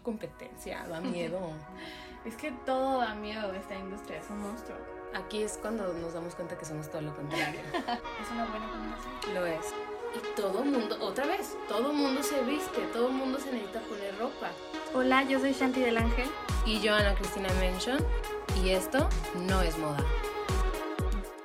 mucha competencia, da miedo. es que todo da miedo de esta industria, es un monstruo. Aquí es cuando nos damos cuenta que somos todo lo contrario. es una buena combinación. Lo es. Y todo mundo, otra vez, todo mundo se viste, todo mundo se necesita poner ropa. Hola, yo soy Shanti del Ángel. Y yo, Ana Cristina Mention. Y esto no es moda.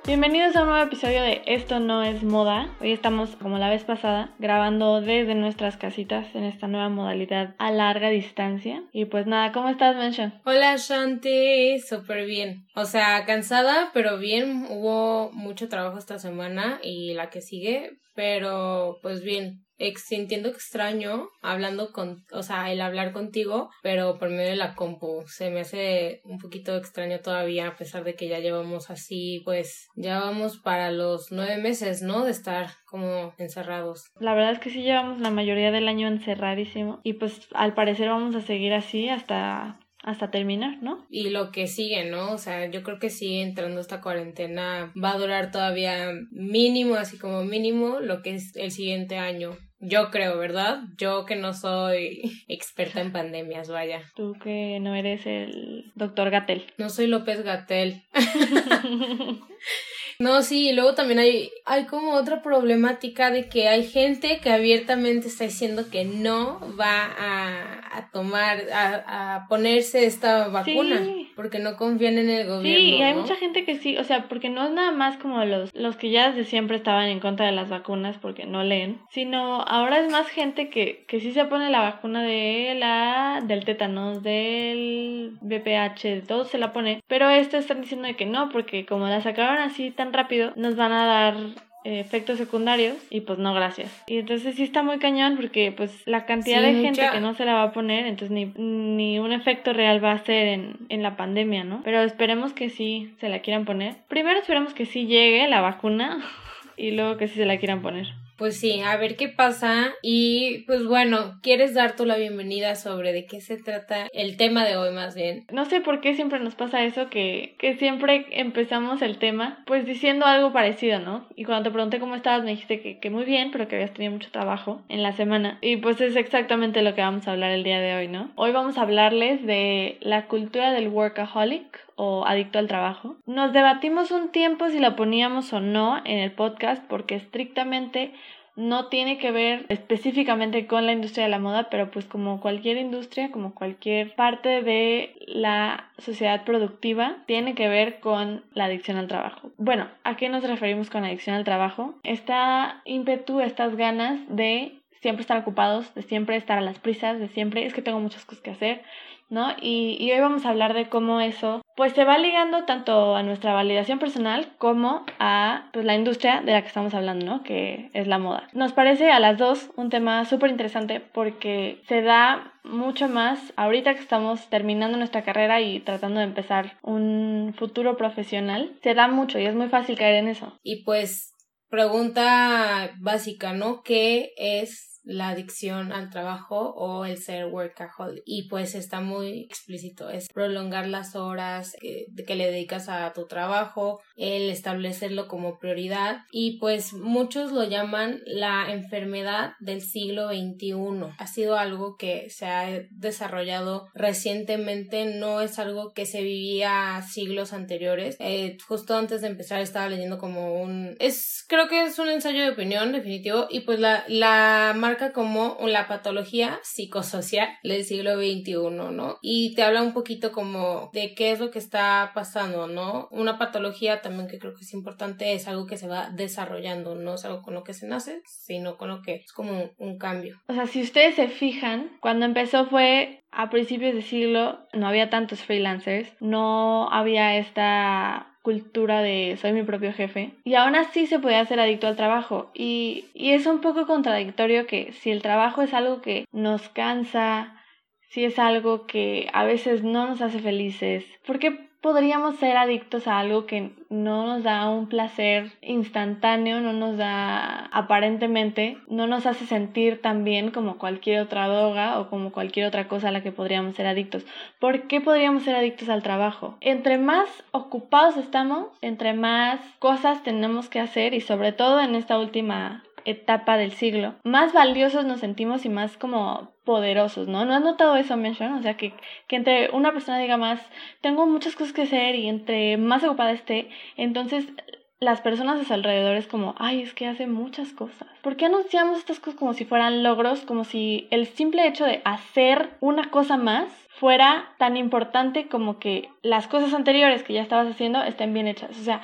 Bienvenidos a un nuevo episodio de Esto no es moda. Hoy estamos, como la vez pasada, grabando desde nuestras casitas en esta nueva modalidad a larga distancia. Y pues nada, ¿cómo estás, Mention? Hola, Shanti. Súper bien. O sea, cansada, pero bien. Hubo mucho trabajo esta semana y la que sigue, pero pues bien sintiendo extraño hablando con, o sea, el hablar contigo, pero por medio de la compu. Se me hace un poquito extraño todavía, a pesar de que ya llevamos así, pues, ya vamos para los nueve meses, ¿no? De estar como encerrados. La verdad es que sí llevamos la mayoría del año encerradísimo y pues al parecer vamos a seguir así hasta hasta terminar, ¿no? Y lo que sigue, ¿no? O sea, yo creo que sí, entrando esta cuarentena va a durar todavía mínimo, así como mínimo, lo que es el siguiente año. Yo creo, ¿verdad? Yo que no soy experta en pandemias, vaya. Tú que no eres el doctor Gatel. No soy López Gatel. No, sí, y luego también hay, hay como otra problemática de que hay gente que abiertamente está diciendo que no va a, a tomar, a, a, ponerse esta vacuna. Porque no confían en el gobierno. Sí, y hay mucha gente que sí, o sea, porque no es nada más como los, los que ya desde siempre estaban en contra de las vacunas porque no leen, sino ahora es más gente que, que sí se pone la vacuna de la, del tétanos, del BPH, todo se la pone, pero esto están diciendo de que no, porque como la sacaron así tan rápido, nos van a dar eh, efectos secundarios y pues no gracias. Y entonces sí está muy cañón porque pues la cantidad de gente que no se la va a poner, entonces ni, ni un efecto real va a ser en, en la pandemia, ¿no? Pero esperemos que sí se la quieran poner. Primero esperemos que sí llegue la vacuna y luego que sí se la quieran poner. Pues sí, a ver qué pasa. Y pues bueno, ¿quieres dar tú la bienvenida sobre de qué se trata el tema de hoy más bien? No sé por qué siempre nos pasa eso, que, que siempre empezamos el tema pues diciendo algo parecido, ¿no? Y cuando te pregunté cómo estabas me dijiste que, que muy bien, pero que habías tenido mucho trabajo en la semana. Y pues es exactamente lo que vamos a hablar el día de hoy, ¿no? Hoy vamos a hablarles de la cultura del workaholic o adicto al trabajo. Nos debatimos un tiempo si la poníamos o no en el podcast porque estrictamente no tiene que ver específicamente con la industria de la moda, pero pues como cualquier industria, como cualquier parte de la sociedad productiva, tiene que ver con la adicción al trabajo. Bueno, ¿a qué nos referimos con adicción al trabajo? Esta ímpetu, estas ganas de siempre estar ocupados, de siempre estar a las prisas, de siempre es que tengo muchas cosas que hacer, ¿no? Y, y, hoy vamos a hablar de cómo eso, pues se va ligando tanto a nuestra validación personal como a pues, la industria de la que estamos hablando, ¿no? Que es la moda. Nos parece a las dos un tema súper interesante porque se da mucho más ahorita que estamos terminando nuestra carrera y tratando de empezar un futuro profesional. Se da mucho y es muy fácil caer en eso. Y pues, pregunta básica, ¿no? ¿Qué es la adicción al trabajo o el ser workaholic. Y pues está muy explícito, es prolongar las horas que, le dedicas a tu trabajo, el establecerlo como prioridad y pues muchos lo llaman la enfermedad del siglo XXI. Ha sido algo que se ha desarrollado recientemente, no es algo que se vivía siglos anteriores. Eh, justo antes de empezar estaba leyendo como un... es creo que es un ensayo de opinión definitivo y pues la, la marca como la patología psicosocial del siglo XXI, ¿no? Y te habla un poquito como de qué es lo que está pasando, ¿no? Una patología también que creo que es importante es algo que se va desarrollando, no es algo con lo que se nace, sino con lo que es como un cambio. O sea, si ustedes se fijan, cuando empezó fue a principios de siglo, no había tantos freelancers, no había esta cultura de soy mi propio jefe y aún así se puede hacer adicto al trabajo. Y, y es un poco contradictorio que si el trabajo es algo que nos cansa, si es algo que a veces no nos hace felices, ¿por qué podríamos ser adictos a algo que no nos da un placer instantáneo, no nos da aparentemente, no nos hace sentir tan bien como cualquier otra droga o como cualquier otra cosa a la que podríamos ser adictos. ¿Por qué podríamos ser adictos al trabajo? Entre más ocupados estamos, entre más cosas tenemos que hacer y sobre todo en esta última etapa del siglo, más valiosos nos sentimos y más como poderosos, ¿no? ¿No has notado eso, Mention? O sea, que, que entre una persona diga más, tengo muchas cosas que hacer y entre más ocupada esté, entonces las personas a su alrededor es como, ay, es que hace muchas cosas. ¿Por qué anunciamos estas cosas como si fueran logros, como si el simple hecho de hacer una cosa más fuera tan importante como que las cosas anteriores que ya estabas haciendo estén bien hechas? O sea,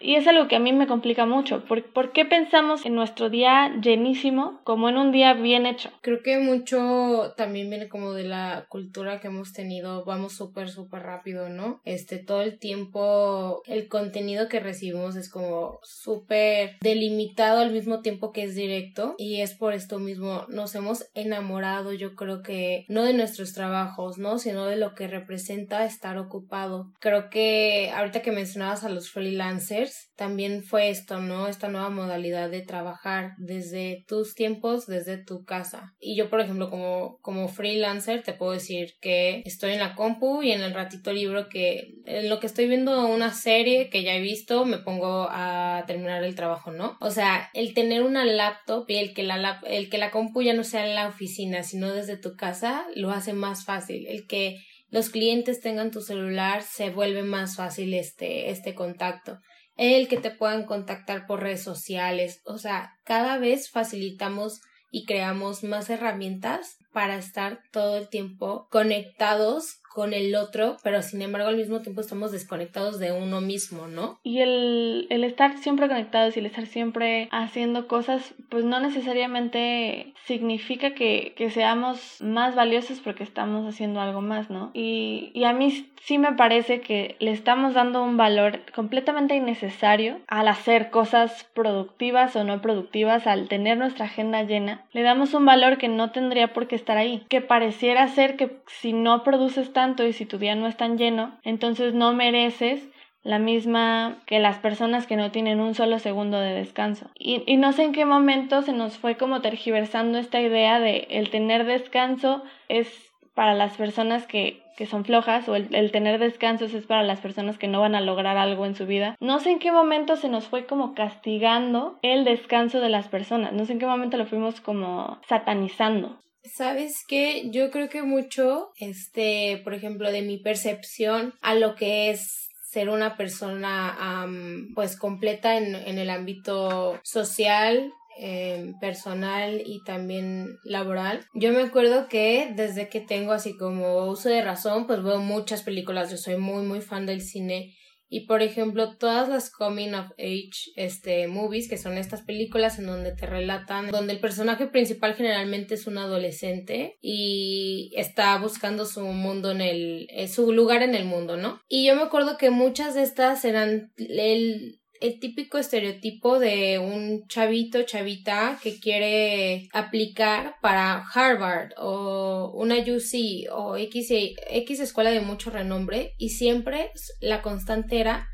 y es algo que a mí me complica mucho. ¿Por, qué pensamos en nuestro día llenísimo como en un día bien hecho? Creo que mucho también viene como de la cultura que hemos tenido. Vamos súper, súper rápido, ¿no? Este, todo el tiempo, el contenido que recibimos es como súper delimitado al mismo tiempo que es directo. Y es por esto mismo, nos hemos enamorado, yo creo que, no de nuestros trabajos, ¿no? Sino de lo que representa estar ocupado. Creo que ahorita que mencionabas a los freelancers, también fue esto, ¿no? Esta nueva modalidad de trabajar desde tus tiempos, desde tu casa. Y yo, por ejemplo, como, como freelancer, te puedo decir que estoy en la compu y en el ratito libro que en lo que estoy viendo una serie que ya he visto, me pongo a terminar el trabajo, ¿no? O sea, el tener una laptop y el que la, el que la compu ya no sea en la oficina, sino desde tu casa, lo hace más fácil. El que los clientes tengan tu celular, se vuelve más fácil este, este contacto el que te puedan contactar por redes sociales, o sea, cada vez facilitamos y creamos más herramientas para estar todo el tiempo conectados con el otro, pero sin embargo al mismo tiempo estamos desconectados de uno mismo, ¿no? Y el, el estar siempre conectados y el estar siempre haciendo cosas, pues no necesariamente significa que, que seamos más valiosos porque estamos haciendo algo más, ¿no? Y, y a mí sí me parece que le estamos dando un valor completamente innecesario al hacer cosas productivas o no productivas, al tener nuestra agenda llena. Le damos un valor que no tendría por qué estar ahí, que pareciera ser que si no produces y si tu día no es tan lleno, entonces no mereces la misma que las personas que no tienen un solo segundo de descanso. Y, no sé en qué momento se nos fue como tergiversando esta idea de el tener descanso es para las personas que, que son flojas o el, tener descansos es para las personas que no van a lograr algo en su vida. No sé en qué momento se nos fue como castigando el descanso de las personas. No sé en qué momento lo fuimos como satanizando. ¿Sabes qué? Yo creo que mucho, este, por ejemplo, de mi percepción a lo que es ser una persona pues completa en, en, el ámbito social, eh, personal y también laboral. Yo me acuerdo que desde que tengo así como uso de razón, pues veo muchas películas, yo soy muy muy fan del cine y por ejemplo, todas las coming of age este movies, que son estas películas en donde te relatan, donde el personaje principal generalmente es un adolescente y está buscando su mundo en el eh, su lugar en el mundo, ¿no? Y yo me acuerdo que muchas de estas eran el el típico estereotipo de un chavito, chavita que quiere aplicar para Harvard o una UC o X, X escuela de mucho renombre y siempre la constante era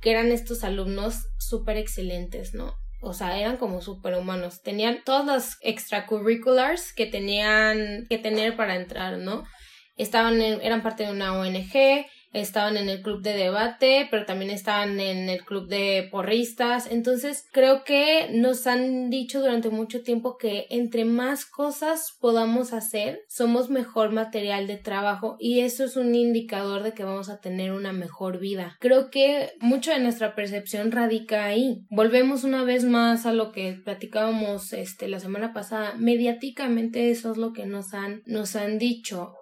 que eran estos alumnos súper excelentes, ¿no? O sea, eran como superhumanos. Tenían todos los extracurriculars que tenían que tener para entrar, ¿no? Estaban eran parte de una ONG, estaban en el club de debate, pero también estaban en el club de porristas. Entonces, creo que nos han dicho durante mucho tiempo que entre más cosas podamos hacer, somos mejor material de trabajo y eso es un indicador de que vamos a tener una mejor vida. Creo que mucho de nuestra percepción radica ahí. Volvemos una vez más a lo que platicábamos este la semana pasada. Mediáticamente eso es lo que nos han nos han dicho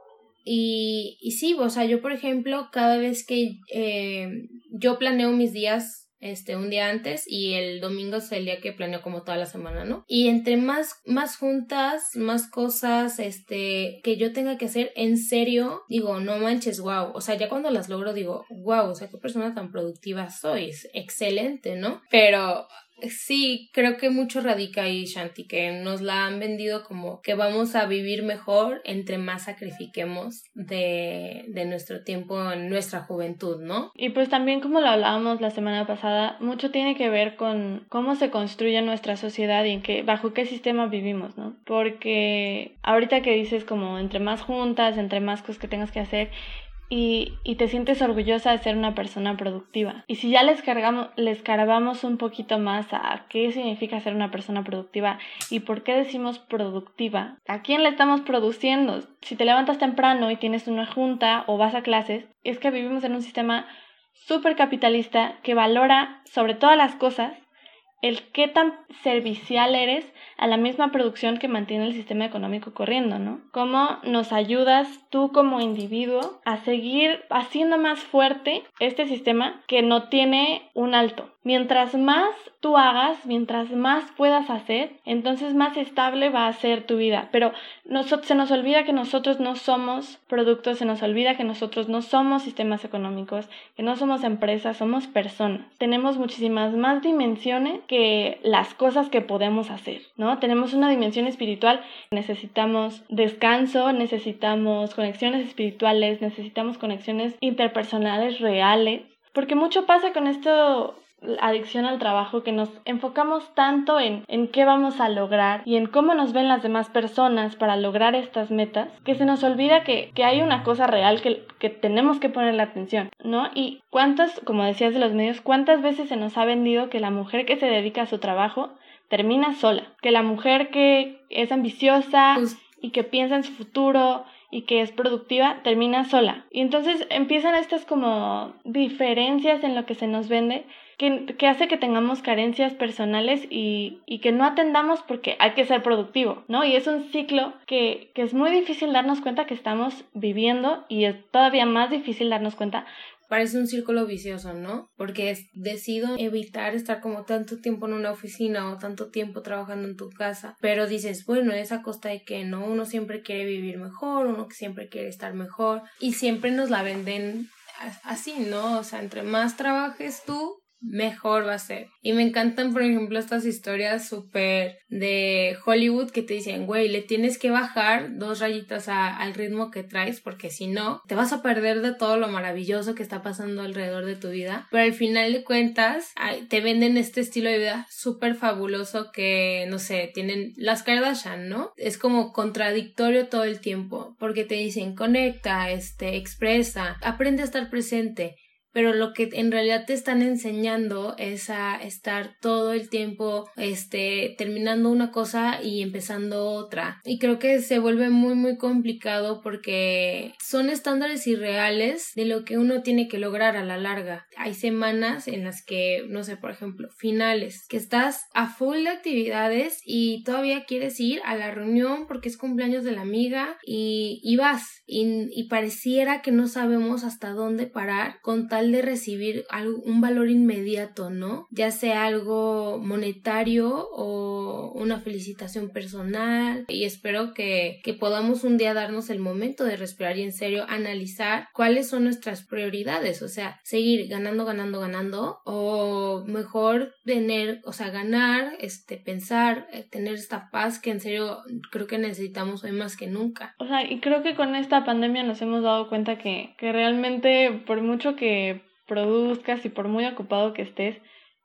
y, sí, o sea, yo por ejemplo, cada vez que eh, yo planeo mis días este un día antes y el domingo es el día que planeo como toda la semana, ¿no? Y entre más más juntas, más cosas este que yo tenga que hacer en serio, digo, no manches, wow, o sea, ya cuando las logro digo, wow, o sea, qué persona tan productiva soy, excelente, ¿no? Pero sí, creo que mucho radica ahí, Shanti, que nos la han vendido como que vamos a vivir mejor entre más sacrifiquemos de, de nuestro tiempo en nuestra juventud, ¿no? Y pues también como lo hablábamos la semana pasada, mucho tiene que ver con cómo se construye nuestra sociedad y en qué, bajo qué sistema vivimos, ¿no? Porque ahorita que dices como entre más juntas, entre más cosas que tengas que hacer, y, y, te sientes orgullosa de ser una persona productiva. Y si ya les, cargamos, les cargamos un poquito más a qué significa ser una persona productiva y por qué decimos productiva, ¿a quién le estamos produciendo? Si te levantas temprano y tienes una junta o vas a clases, es que vivimos en un sistema súper capitalista que valora sobre todas las cosas el qué tan servicial eres a la misma producción que mantiene el sistema económico corriendo, ¿no? ¿Cómo nos ayudas tú como individuo a seguir haciendo más fuerte este sistema que no tiene un alto? Mientras más tú hagas, mientras más puedas hacer, entonces más estable va a ser tu vida. Pero se nos olvida que nosotros no somos productos, se nos olvida que nosotros no somos sistemas económicos, que no somos empresas, somos personas. Tenemos muchísimas más dimensiones las cosas que podemos hacer, ¿no? Tenemos una dimensión espiritual, necesitamos descanso, necesitamos conexiones espirituales, necesitamos conexiones interpersonales reales. Porque mucho pasa con esto adicción al trabajo que nos enfocamos tanto en, en qué vamos a lograr y en cómo nos ven las demás personas para lograr estas metas, que se nos olvida que, que hay una cosa real que, que tenemos que ponerle atención, ¿no? Y cuántas, como decías de los medios, cuántas veces se nos ha vendido que la mujer que se dedica a su trabajo termina sola, que la mujer que es ambiciosa y que piensa en su futuro y que es productiva termina sola. Y entonces empiezan estas como diferencias en lo que se nos vende que, hace que tengamos carencias personales y, y, que no atendamos porque hay que ser productivo, ¿no? Y es un ciclo que, que es muy difícil darnos cuenta que estamos viviendo y es todavía más difícil darnos cuenta parece un círculo vicioso, ¿no? Porque decido evitar estar como tanto tiempo en una oficina o tanto tiempo trabajando en tu casa, pero dices, bueno, es a costa de que no, uno siempre quiere vivir mejor, uno siempre quiere estar mejor y siempre nos la venden así, ¿no? O sea, entre más trabajes tú, mejor va a ser. Y me encantan, por ejemplo, estas historias súper de Hollywood que te dicen, güey, le tienes que bajar dos rayitas al ritmo que traes porque si no, te vas a perder de todo lo maravilloso que está pasando alrededor de tu vida. Pero al final de cuentas, te venden este estilo de vida súper fabuloso que, no sé, tienen las Kardashian, ¿no? Es como contradictorio todo el tiempo porque te dicen, conecta, este, expresa, aprende a estar presente pero lo que en realidad te están enseñando es a estar todo el tiempo este terminando una cosa y empezando otra. Y creo que se vuelve muy muy complicado porque son estándares irreales de lo que uno tiene que lograr a la larga. Hay semanas en las que no sé por ejemplo finales que estás a full de actividades y todavía quieres ir a la reunión porque es cumpleaños de la amiga y, y vas. Y, y pareciera que no sabemos hasta dónde parar con tal de recibir un valor inmediato, ¿no? Ya sea algo monetario o una felicitación personal y espero que, que podamos un día darnos el momento de respirar y en serio analizar cuáles son nuestras prioridades, o sea, seguir ganando, ganando, ganando o mejor tener, o sea, ganar, este, pensar, eh, tener esta paz que en serio creo que necesitamos hoy más que nunca. O sea, y creo que con esta pandemia nos hemos dado cuenta que, que realmente por mucho que produzcas y por muy ocupado que estés,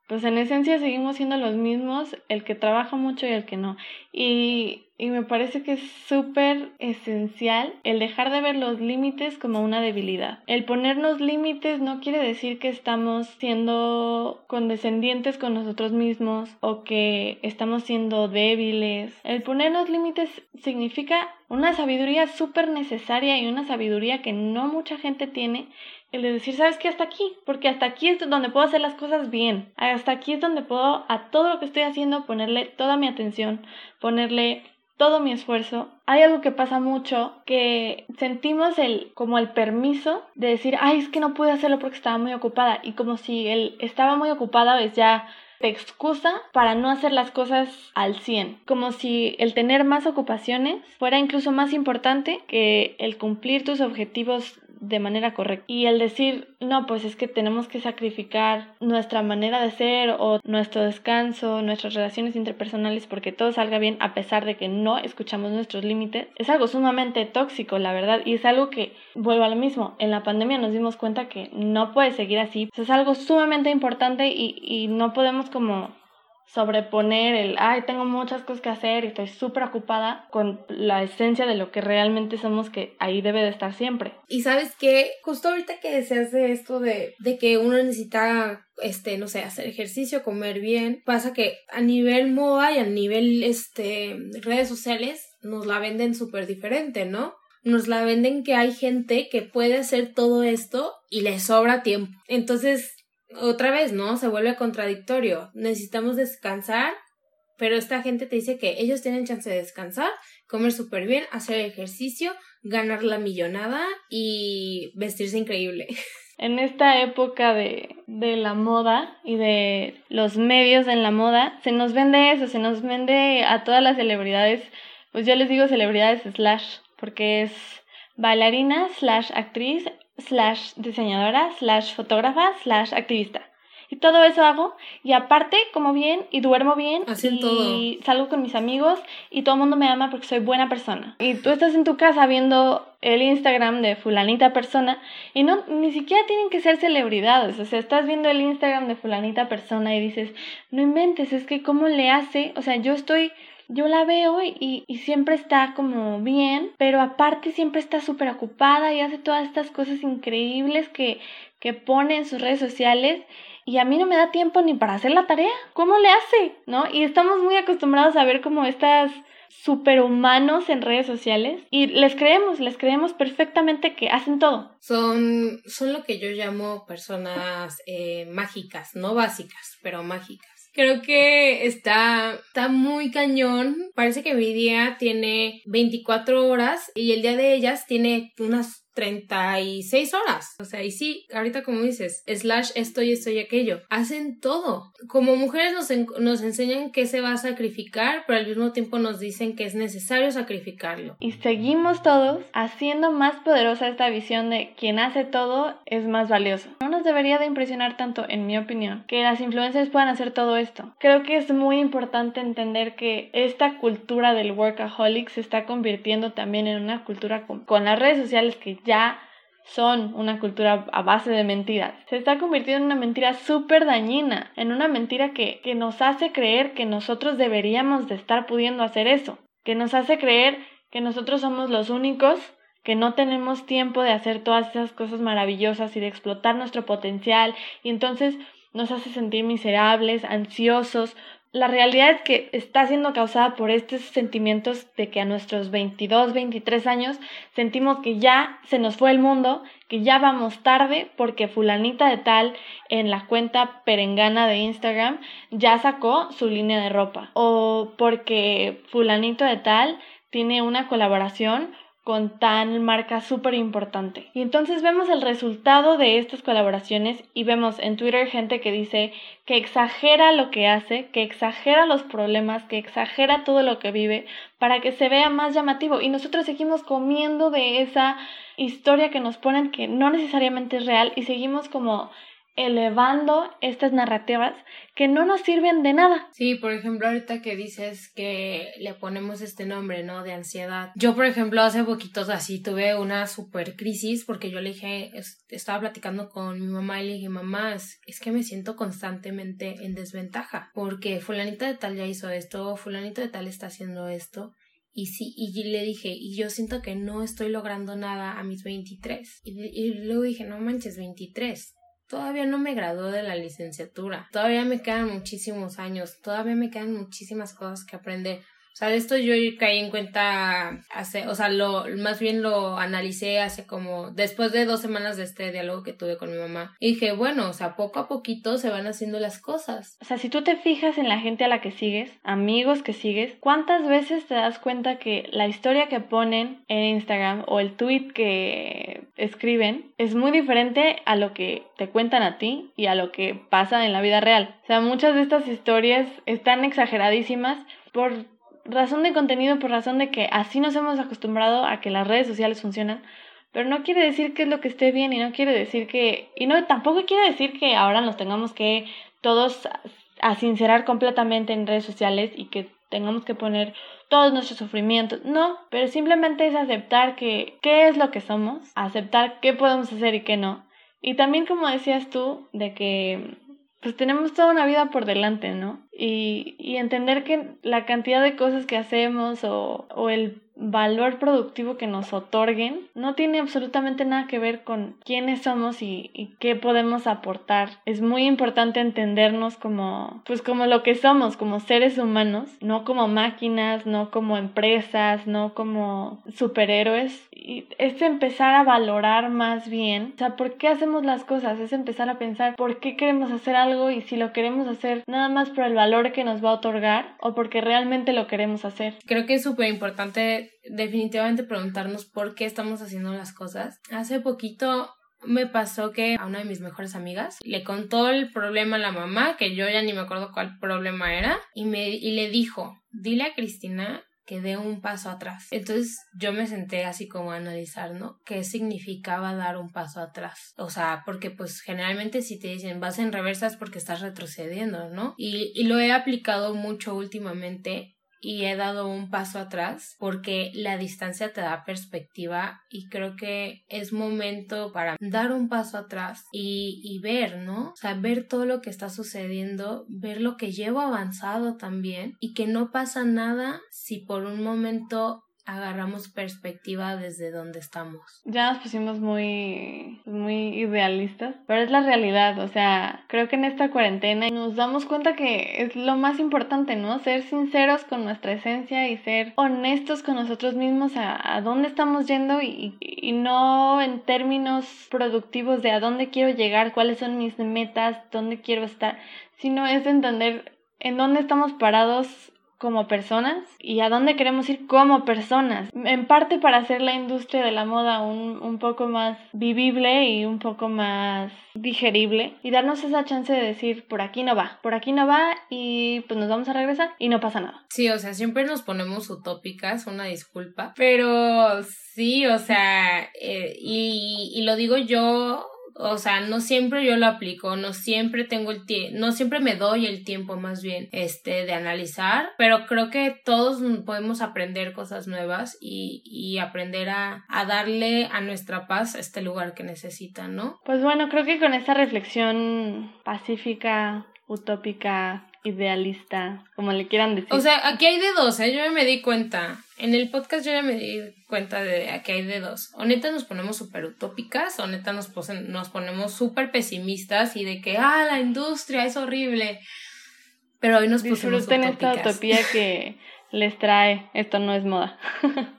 pues en esencia seguimos siendo los mismos, el que trabaja mucho y el que no. Y, y me parece que es súper esencial el dejar de ver los límites como una debilidad. El ponernos límites no quiere decir que estamos siendo condescendientes con nosotros mismos o que estamos siendo débiles. El ponernos límites significa una sabiduría súper necesaria y una sabiduría que no mucha gente tiene el de decir, ¿sabes qué? Hasta aquí, porque hasta aquí es donde puedo hacer las cosas bien, hasta aquí es donde puedo a todo lo que estoy haciendo ponerle toda mi atención, ponerle todo mi esfuerzo. Hay algo que pasa mucho que sentimos el como el permiso de decir, ay, es que no pude hacerlo porque estaba muy ocupada y como si él estaba muy ocupada, pues ya te excusa para no hacer las cosas al 100, como si el tener más ocupaciones fuera incluso más importante que el cumplir tus objetivos de manera correcta. Y el decir, no, pues es que tenemos que sacrificar nuestra manera de ser o nuestro descanso, nuestras relaciones interpersonales porque todo salga bien a pesar de que no escuchamos nuestros límites, es algo sumamente tóxico, la verdad. Y es algo que, vuelvo a lo mismo, en la pandemia nos dimos cuenta que no puede seguir así. es algo sumamente importante y, y no podemos como sobreponer el, ay, tengo muchas cosas que hacer y estoy súper ocupada con la esencia de lo que realmente somos que ahí debe de estar siempre. Y sabes que justo ahorita que deseas de esto de, de que uno necesita este, no sé, hacer ejercicio, comer bien, pasa que a nivel moda y a nivel, este, redes sociales nos la venden súper diferente, ¿no? Nos la venden que hay gente que puede hacer todo esto y le sobra tiempo. Entonces, otra vez, ¿no? Se vuelve contradictorio. Necesitamos descansar, pero esta gente te dice que ellos tienen chance de descansar, comer súper bien, hacer ejercicio, ganar la millonada y vestirse increíble. En esta época de, de la moda y de los medios en la moda, se nos vende eso, se nos vende a todas las celebridades, pues yo les digo celebridades slash, porque es bailarina slash actriz slash diseñadora, slash fotógrafa, slash activista. Y todo eso hago. Y aparte, como bien y duermo bien. y salgo con mis amigos y todo el mundo me ama porque soy buena persona. Y tú estás en tu casa viendo el Instagram de fulanita persona y no, ni siquiera tienen que ser celebridades. O sea, estás viendo el Instagram de fulanita persona y dices, no inventes, es que cómo le hace. O sea, yo estoy yo la veo y, y siempre está como bien, pero aparte siempre está súper ocupada y hace todas estas cosas increíbles que, que pone en sus redes sociales y a mí no me da tiempo ni para hacer la tarea. ¿Cómo le hace? ¿No? Y estamos muy acostumbrados a ver como estas superhumanos en redes sociales y les creemos, les creemos perfectamente que hacen todo. Son, son lo que yo llamo personas eh, mágicas, no básicas, pero mágicas. Creo que está, está muy cañón. Parece que mi día tiene 24 horas y el día de ellas tiene unas 36 horas. O sea, y sí, ahorita como dices, slash esto y esto y aquello. Hacen todo. Como mujeres nos, nos enseñan que se va a sacrificar, pero al mismo tiempo nos dicen que es necesario sacrificarlo. Y seguimos todos haciendo más poderosa esta visión de quien hace todo es más valioso. No nos debería de impresionar tanto, en mi opinión, que las influencers puedan hacer todo esto. Creo que es muy importante entender que esta cultura del workaholic se está convirtiendo también en una cultura con, con las redes sociales que ya son una cultura a base de mentiras. Se está convirtiendo en una mentira súper dañina, en una mentira que, que nos hace creer que nosotros deberíamos de estar pudiendo hacer eso, que nos hace creer que nosotros somos los únicos que no tenemos tiempo de hacer todas esas cosas maravillosas y de explotar nuestro potencial y entonces nos hace sentir miserables, ansiosos, la realidad es que está siendo causada por estos sentimientos de que a nuestros 22, 23 años sentimos que ya se nos fue el mundo, que ya vamos tarde porque fulanita de tal en la cuenta perengana de Instagram ya sacó su línea de ropa. O porque fulanito de tal tiene una colaboración con tan marca súper importante. Y entonces vemos el resultado de estas colaboraciones y vemos en Twitter gente que dice que exagera lo que hace, que exagera los problemas, que exagera todo lo que vive para que se vea más llamativo. Y nosotros seguimos comiendo de esa historia que nos ponen que no necesariamente es real y seguimos como elevando estas narrativas que no nos sirven de nada. Sí, por ejemplo, ahorita que dices que le ponemos este nombre, ¿no? De ansiedad. Yo, por ejemplo, hace poquitos así tuve una super crisis porque yo le dije, estaba platicando con mi mamá y le dije, mamá, es, que me siento constantemente en desventaja porque fulanita de tal ya hizo esto, fulanito de tal está haciendo esto. Y sí, y le dije, y yo siento que no estoy logrando nada a mis 23. Y, y luego dije, no manches, 23 todavía no me gradué de la licenciatura, todavía me quedan muchísimos años, todavía me quedan muchísimas cosas que aprender. O sea, de esto yo caí en cuenta hace, o sea, lo, más bien lo analicé hace como, después de dos semanas de este diálogo que tuve con mi mamá. Y dije, bueno, o sea, poco a poquito se van haciendo las cosas. O sea, si tú te fijas en la gente a la que sigues, amigos que sigues, ¿cuántas veces te das cuenta que la historia que ponen en Instagram o el tweet que escriben es muy diferente a lo que te cuentan a ti y a lo que pasa en la vida real? O sea, muchas de estas historias están exageradísimas por razón de contenido, por razón de que así nos hemos acostumbrado a que las redes sociales funcionan, pero no quiere decir que es lo que esté bien y no quiere decir que, y no, tampoco quiere decir que ahora nos tengamos que todos a sincerar completamente en redes sociales y que tengamos que poner todos nuestros sufrimientos. No, pero simplemente es aceptar que qué es lo que somos, aceptar qué podemos hacer y qué no. Y también como decías tú, de que pues tenemos toda una vida por delante, ¿no? y, y entender que la cantidad de cosas que hacemos o, o el valor productivo que nos otorguen no tiene absolutamente nada que ver con quiénes somos y, qué podemos aportar. Es muy importante entendernos como, pues como lo que somos, como seres humanos, no como máquinas, no como empresas, no como superhéroes. Y es empezar a valorar más bien, o sea, ¿por qué hacemos las cosas? Es empezar a pensar por qué queremos hacer algo y si lo queremos hacer nada más por el valor que nos va a otorgar o porque realmente lo queremos hacer. Creo que es súper importante definitivamente preguntarnos por qué estamos haciendo las cosas. Hace poquito me pasó que a una de mis mejores amigas le contó el problema a la mamá, que yo ya ni me acuerdo cuál problema era, y, me, y le dijo, dile a Cristina que dé un paso atrás. Entonces yo me senté así como a analizar, ¿no? ¿Qué significaba dar un paso atrás? O sea, porque pues generalmente si te dicen vas en reversa es porque estás retrocediendo, ¿no? Y, y lo he aplicado mucho últimamente y he dado un paso atrás porque la distancia te da perspectiva y creo que es momento para dar un paso atrás y, y ver, ¿no? O sea, ver todo lo que está sucediendo, ver lo que llevo avanzado también y que no pasa nada si por un momento agarramos perspectiva desde donde estamos. Ya nos pusimos muy, muy idealistas, pero es la realidad, o sea, creo que en esta cuarentena nos damos cuenta que es lo más importante, ¿no? Ser sinceros con nuestra esencia y ser honestos con nosotros mismos a, dónde estamos yendo y, y no en términos productivos de a dónde quiero llegar, cuáles son mis metas, dónde quiero estar, sino es entender en dónde estamos parados como personas y a dónde queremos ir como personas. En parte para hacer la industria de la moda un, un, poco más vivible y un poco más digerible y darnos esa chance de decir por aquí no va, por aquí no va y pues nos vamos a regresar y no pasa nada. Sí, o sea, siempre nos ponemos utópicas, una disculpa, pero sí, o sea, eh, y, y lo digo yo o sea, no siempre yo lo aplico, no siempre tengo el tiempo, no siempre me doy el tiempo más bien, este, de analizar, pero creo que todos podemos aprender cosas nuevas y, y aprender a, a darle a nuestra paz este lugar que necesita, ¿no? Pues bueno, creo que con esta reflexión pacífica, utópica, idealista, como le quieran decir. O sea, aquí hay de dos, ¿eh? Yo ya me di cuenta. En el podcast yo ya me di cuenta de que hay de dos. O neta nos ponemos súper utópicas, o neta nos, nos ponemos súper pesimistas y de que, ah, la industria es horrible. Pero hoy nos pusimos Disfruten esta utopía que les trae esto no es moda.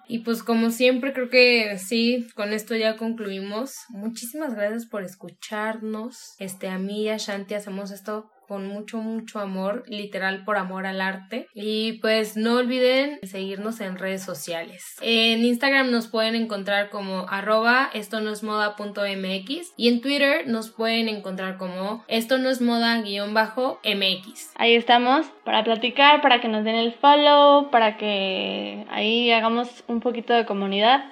y pues como siempre creo que sí, con esto ya concluimos. Muchísimas gracias por escucharnos. Este a mí y a Shanti hacemos esto con mucho, mucho amor, literal por amor al arte. Y pues no olviden seguirnos en redes sociales. En Instagram nos pueden encontrar como arroba esto no es moda punto mx y en Twitter nos pueden encontrar como esto no es moda guion bajo mx. Ahí estamos para platicar, para que nos den el follow, para que ahí hagamos un poquito de comunidad.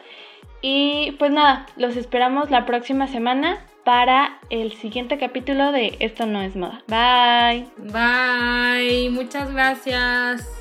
Y pues nada, los esperamos la próxima semana para el siguiente capítulo de Esto no es moda. Bye. Bye. Muchas gracias.